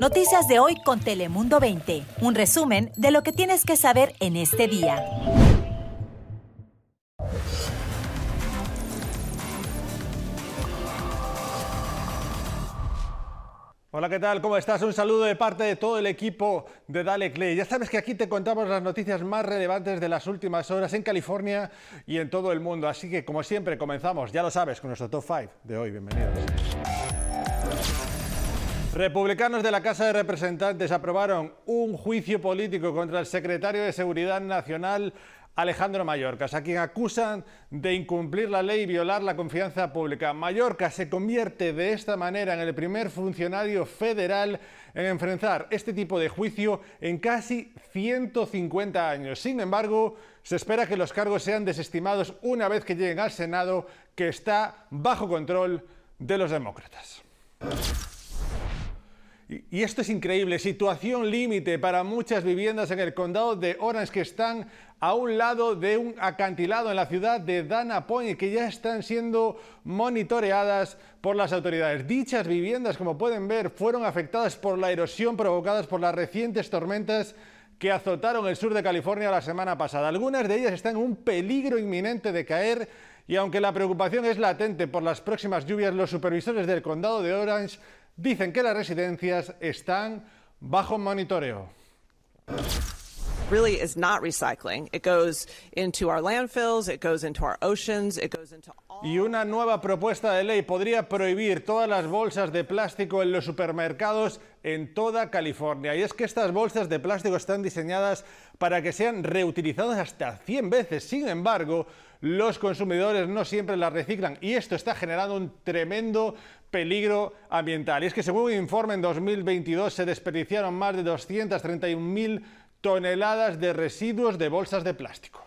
Noticias de hoy con Telemundo 20. Un resumen de lo que tienes que saber en este día. Hola, ¿qué tal? ¿Cómo estás? Un saludo de parte de todo el equipo de Dale Clay. Ya sabes que aquí te contamos las noticias más relevantes de las últimas horas en California y en todo el mundo. Así que, como siempre, comenzamos, ya lo sabes, con nuestro top 5 de hoy. Bienvenidos. Republicanos de la Casa de Representantes aprobaron un juicio político contra el secretario de Seguridad Nacional Alejandro Mayorkas, a quien acusan de incumplir la ley y violar la confianza pública. Mallorca se convierte de esta manera en el primer funcionario federal en enfrentar este tipo de juicio en casi 150 años. Sin embargo, se espera que los cargos sean desestimados una vez que lleguen al Senado, que está bajo control de los demócratas. Y esto es increíble, situación límite para muchas viviendas en el condado de Orange que están a un lado de un acantilado en la ciudad de Dana Point y que ya están siendo monitoreadas por las autoridades. Dichas viviendas, como pueden ver, fueron afectadas por la erosión provocadas por las recientes tormentas que azotaron el sur de California la semana pasada. Algunas de ellas están en un peligro inminente de caer y aunque la preocupación es latente por las próximas lluvias, los supervisores del condado de Orange dicen que las residencias están bajo monitoreo. really is not recycling. It goes into our landfills, it goes into our oceans, it goes into all Y una nueva propuesta de ley podría prohibir todas las bolsas de plástico en los supermercados en toda California. Y es que estas bolsas de plástico están diseñadas para que sean reutilizadas hasta 100 veces. Sin embargo, los consumidores no siempre las reciclan y esto está generando un tremendo peligro ambiental. Y es que según un informe en 2022 se desperdiciaron más de 231.000 toneladas de residuos de bolsas de plástico.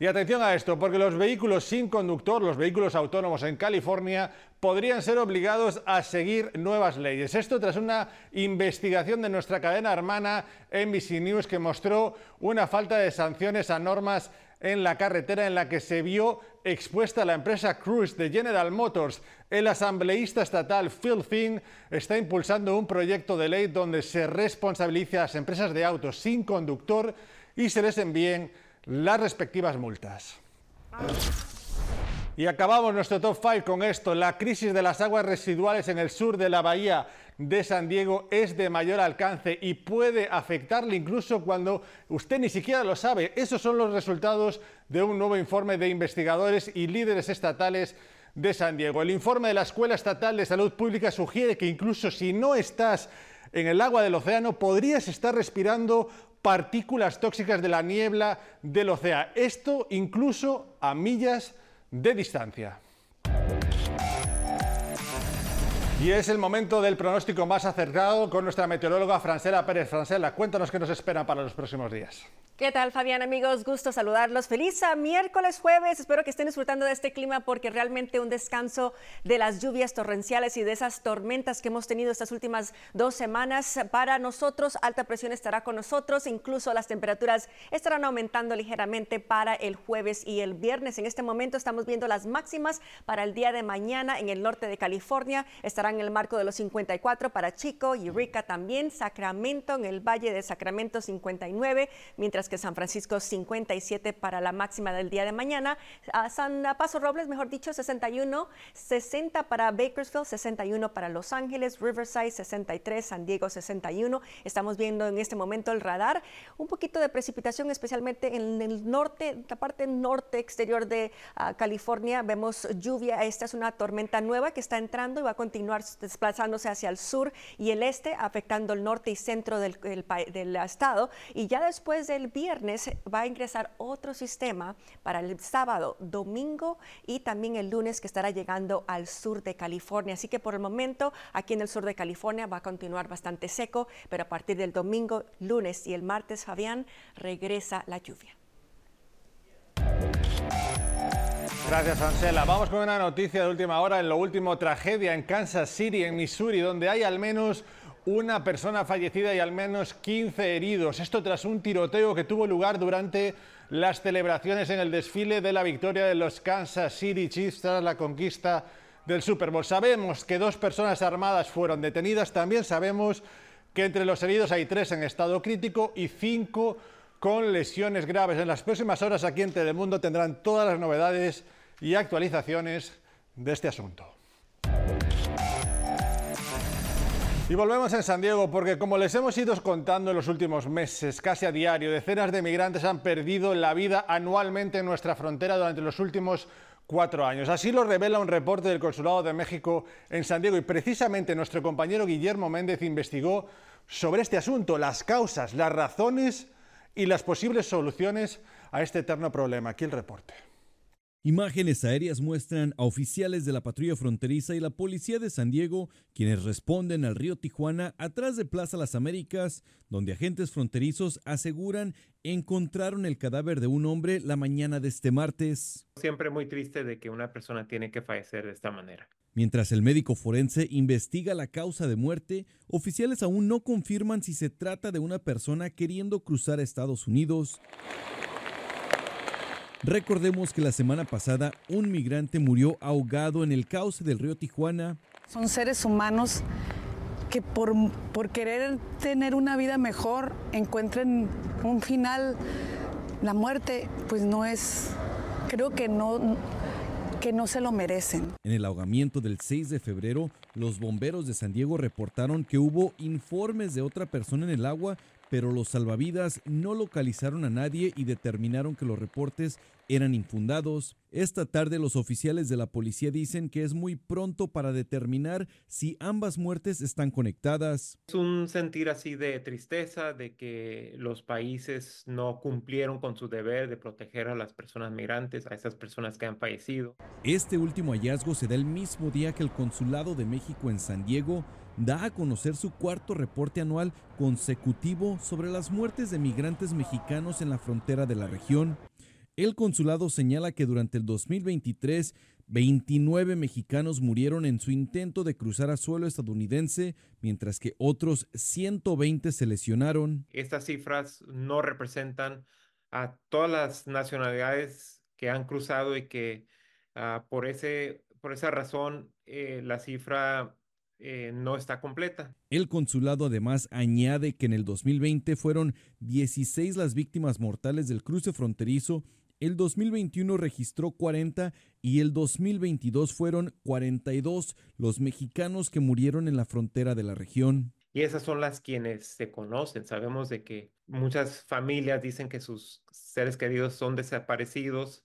Y atención a esto, porque los vehículos sin conductor, los vehículos autónomos en California, podrían ser obligados a seguir nuevas leyes. Esto tras una investigación de nuestra cadena hermana NBC News que mostró una falta de sanciones a normas en la carretera en la que se vio expuesta la empresa Cruise de General Motors. El asambleísta estatal Phil Finn está impulsando un proyecto de ley donde se responsabilice a las empresas de autos sin conductor y se les envíen las respectivas multas. Y acabamos nuestro top 5 con esto. La crisis de las aguas residuales en el sur de la bahía de San Diego es de mayor alcance y puede afectarle incluso cuando usted ni siquiera lo sabe. Esos son los resultados de un nuevo informe de investigadores y líderes estatales de San Diego. El informe de la Escuela Estatal de Salud Pública sugiere que incluso si no estás en el agua del océano, podrías estar respirando partículas tóxicas de la niebla del océano. Esto incluso a millas de distancia. Y es el momento del pronóstico más acertado con nuestra meteoróloga Francela Pérez. Francela, cuéntanos qué nos espera para los próximos días. ¿Qué tal, Fabián, amigos? Gusto saludarlos. Feliz miércoles, jueves. Espero que estén disfrutando de este clima porque realmente un descanso de las lluvias torrenciales y de esas tormentas que hemos tenido estas últimas dos semanas. Para nosotros, alta presión estará con nosotros. Incluso las temperaturas estarán aumentando ligeramente para el jueves y el viernes. En este momento estamos viendo las máximas para el día de mañana en el norte de California. Estarán en el marco de los 54 para Chico, Rica también, Sacramento en el Valle de Sacramento 59, mientras que San Francisco 57 para la máxima del día de mañana. A San Paso Robles, mejor dicho, 61, 60 para Bakersfield, 61 para Los Ángeles, Riverside 63, San Diego 61. Estamos viendo en este momento el radar, un poquito de precipitación, especialmente en el norte, la parte norte exterior de uh, California. Vemos lluvia, esta es una tormenta nueva que está entrando y va a continuar desplazándose hacia el sur y el este, afectando el norte y centro del, del, estado. Y ya después del viernes va a ingresar otro sistema para el sábado, domingo y también el lunes que estará llegando al sur de California. Así que por el momento aquí en el sur de California va a continuar bastante seco, pero a partir del domingo, lunes y el martes, Fabián, regresa la lluvia. Gracias, Ansela. Vamos con una noticia de última hora. En lo último, tragedia en Kansas City, en Missouri, donde hay al menos una persona fallecida y al menos 15 heridos. Esto tras un tiroteo que tuvo lugar durante las celebraciones en el desfile de la victoria de los Kansas City Chiefs tras la conquista del Super Bowl. Sabemos que dos personas armadas fueron detenidas, también sabemos que entre los heridos hay tres en estado crítico y cinco con lesiones graves. En las próximas horas aquí en Telemundo tendrán todas las novedades y actualizaciones de este asunto. Y volvemos en San Diego porque como les hemos ido contando en los últimos meses, casi a diario, decenas de migrantes han perdido la vida anualmente en nuestra frontera durante los últimos cuatro años. Así lo revela un reporte del Consulado de México en San Diego y precisamente nuestro compañero Guillermo Méndez investigó sobre este asunto, las causas, las razones y las posibles soluciones a este eterno problema. Aquí el reporte. Imágenes aéreas muestran a oficiales de la patrulla fronteriza y la policía de San Diego quienes responden al río Tijuana atrás de Plaza Las Américas, donde agentes fronterizos aseguran encontraron el cadáver de un hombre la mañana de este martes. Siempre muy triste de que una persona tiene que fallecer de esta manera. Mientras el médico forense investiga la causa de muerte, oficiales aún no confirman si se trata de una persona queriendo cruzar Estados Unidos. Recordemos que la semana pasada un migrante murió ahogado en el cauce del río Tijuana. Son seres humanos que por, por querer tener una vida mejor encuentren un final. La muerte pues no es, creo que no, que no se lo merecen. En el ahogamiento del 6 de febrero, los bomberos de San Diego reportaron que hubo informes de otra persona en el agua, pero los salvavidas no localizaron a nadie y determinaron que los reportes eran infundados. Esta tarde los oficiales de la policía dicen que es muy pronto para determinar si ambas muertes están conectadas. Es un sentir así de tristeza de que los países no cumplieron con su deber de proteger a las personas migrantes, a esas personas que han fallecido. Este último hallazgo se da el mismo día que el Consulado de México en San Diego da a conocer su cuarto reporte anual consecutivo sobre las muertes de migrantes mexicanos en la frontera de la región. El consulado señala que durante el 2023, 29 mexicanos murieron en su intento de cruzar a suelo estadounidense, mientras que otros 120 se lesionaron. Estas cifras no representan a todas las nacionalidades que han cruzado y que uh, por, ese, por esa razón eh, la cifra eh, no está completa. El consulado además añade que en el 2020 fueron 16 las víctimas mortales del cruce fronterizo, el 2021 registró 40 y el 2022 fueron 42 los mexicanos que murieron en la frontera de la región. Y esas son las quienes se conocen. Sabemos de que muchas familias dicen que sus seres queridos son desaparecidos,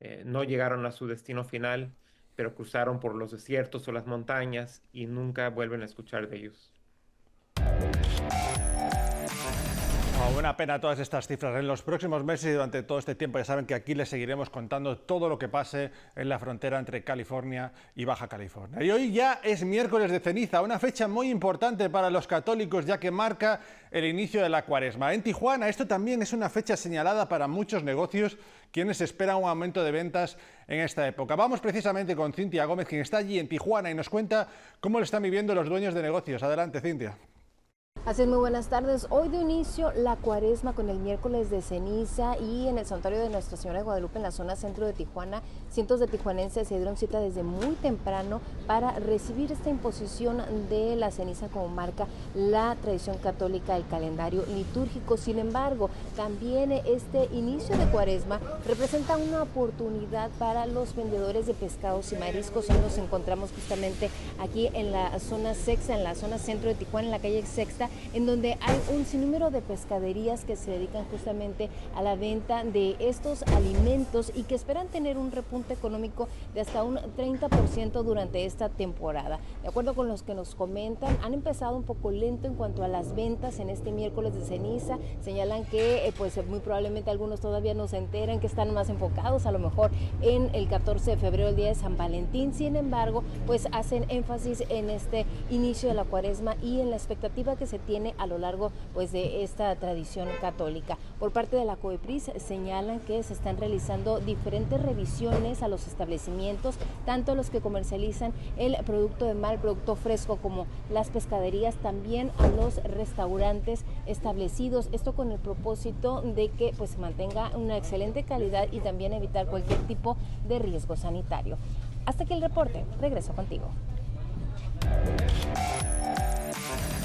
eh, no llegaron a su destino final pero cruzaron por los desiertos o las montañas y nunca vuelven a escuchar de ellos. Una pena todas estas cifras. En los próximos meses y durante todo este tiempo ya saben que aquí les seguiremos contando todo lo que pase en la frontera entre California y Baja California. Y hoy ya es miércoles de ceniza, una fecha muy importante para los católicos ya que marca el inicio de la cuaresma. En Tijuana esto también es una fecha señalada para muchos negocios quienes esperan un aumento de ventas en esta época. Vamos precisamente con Cintia Gómez, quien está allí en Tijuana y nos cuenta cómo lo están viviendo los dueños de negocios. Adelante, Cintia. Así es, muy buenas tardes. Hoy de inicio la cuaresma con el miércoles de ceniza y en el santuario de Nuestra Señora de Guadalupe en la zona centro de Tijuana, cientos de tijuanenses se dieron cita desde muy temprano para recibir esta imposición de la ceniza como marca la tradición católica del calendario litúrgico. Sin embargo, también este inicio de cuaresma representa una oportunidad para los vendedores de pescados y mariscos. Hoy nos encontramos justamente aquí en la zona sexta, en la zona centro de Tijuana, en la calle sexta en donde hay un sinnúmero de pescaderías que se dedican justamente a la venta de estos alimentos y que esperan tener un repunte económico de hasta un 30% durante esta temporada. De acuerdo con los que nos comentan, han empezado un poco lento en cuanto a las ventas en este miércoles de ceniza. Señalan que eh, pues muy probablemente algunos todavía no se enteran que están más enfocados a lo mejor en el 14 de febrero, el día de San Valentín. Sin embargo, pues hacen énfasis en este inicio de la cuaresma y en la expectativa que tiene a lo largo pues, de esta tradición católica. Por parte de la COEPRIS señalan que se están realizando diferentes revisiones a los establecimientos, tanto los que comercializan el producto de mal, producto fresco, como las pescaderías, también a los restaurantes establecidos. Esto con el propósito de que pues, se mantenga una excelente calidad y también evitar cualquier tipo de riesgo sanitario. Hasta aquí el reporte. Regreso contigo.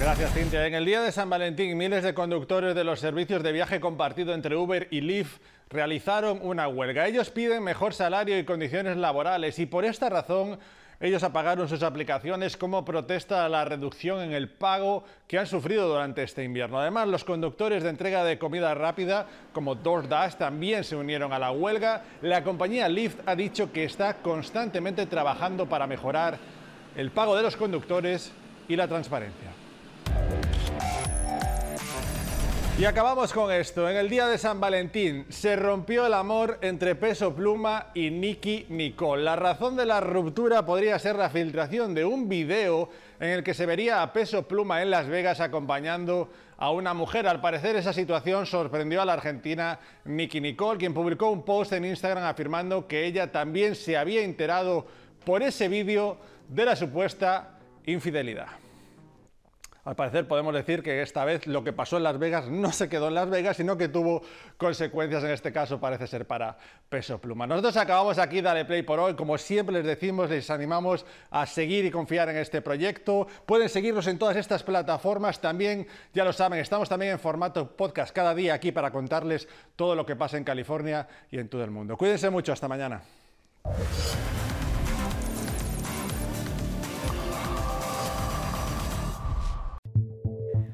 Gracias, Cintia. En el día de San Valentín, miles de conductores de los servicios de viaje compartido entre Uber y Lyft realizaron una huelga. Ellos piden mejor salario y condiciones laborales y por esta razón ellos apagaron sus aplicaciones como protesta a la reducción en el pago que han sufrido durante este invierno. Además, los conductores de entrega de comida rápida como DoorDash también se unieron a la huelga. La compañía Lyft ha dicho que está constantemente trabajando para mejorar el pago de los conductores y la transparencia. Y acabamos con esto. En el día de San Valentín se rompió el amor entre Peso Pluma y Nicky Nicole. La razón de la ruptura podría ser la filtración de un video en el que se vería a Peso Pluma en Las Vegas acompañando a una mujer. Al parecer esa situación sorprendió a la argentina Nicky Nicole, quien publicó un post en Instagram afirmando que ella también se había enterado por ese vídeo de la supuesta infidelidad. Al parecer podemos decir que esta vez lo que pasó en Las Vegas no se quedó en Las Vegas, sino que tuvo consecuencias en este caso, parece ser para Peso Pluma. Nosotros acabamos aquí Dale Play por hoy. Como siempre les decimos, les animamos a seguir y confiar en este proyecto. Pueden seguirnos en todas estas plataformas. También, ya lo saben, estamos también en formato podcast cada día aquí para contarles todo lo que pasa en California y en todo el mundo. Cuídense mucho. Hasta mañana.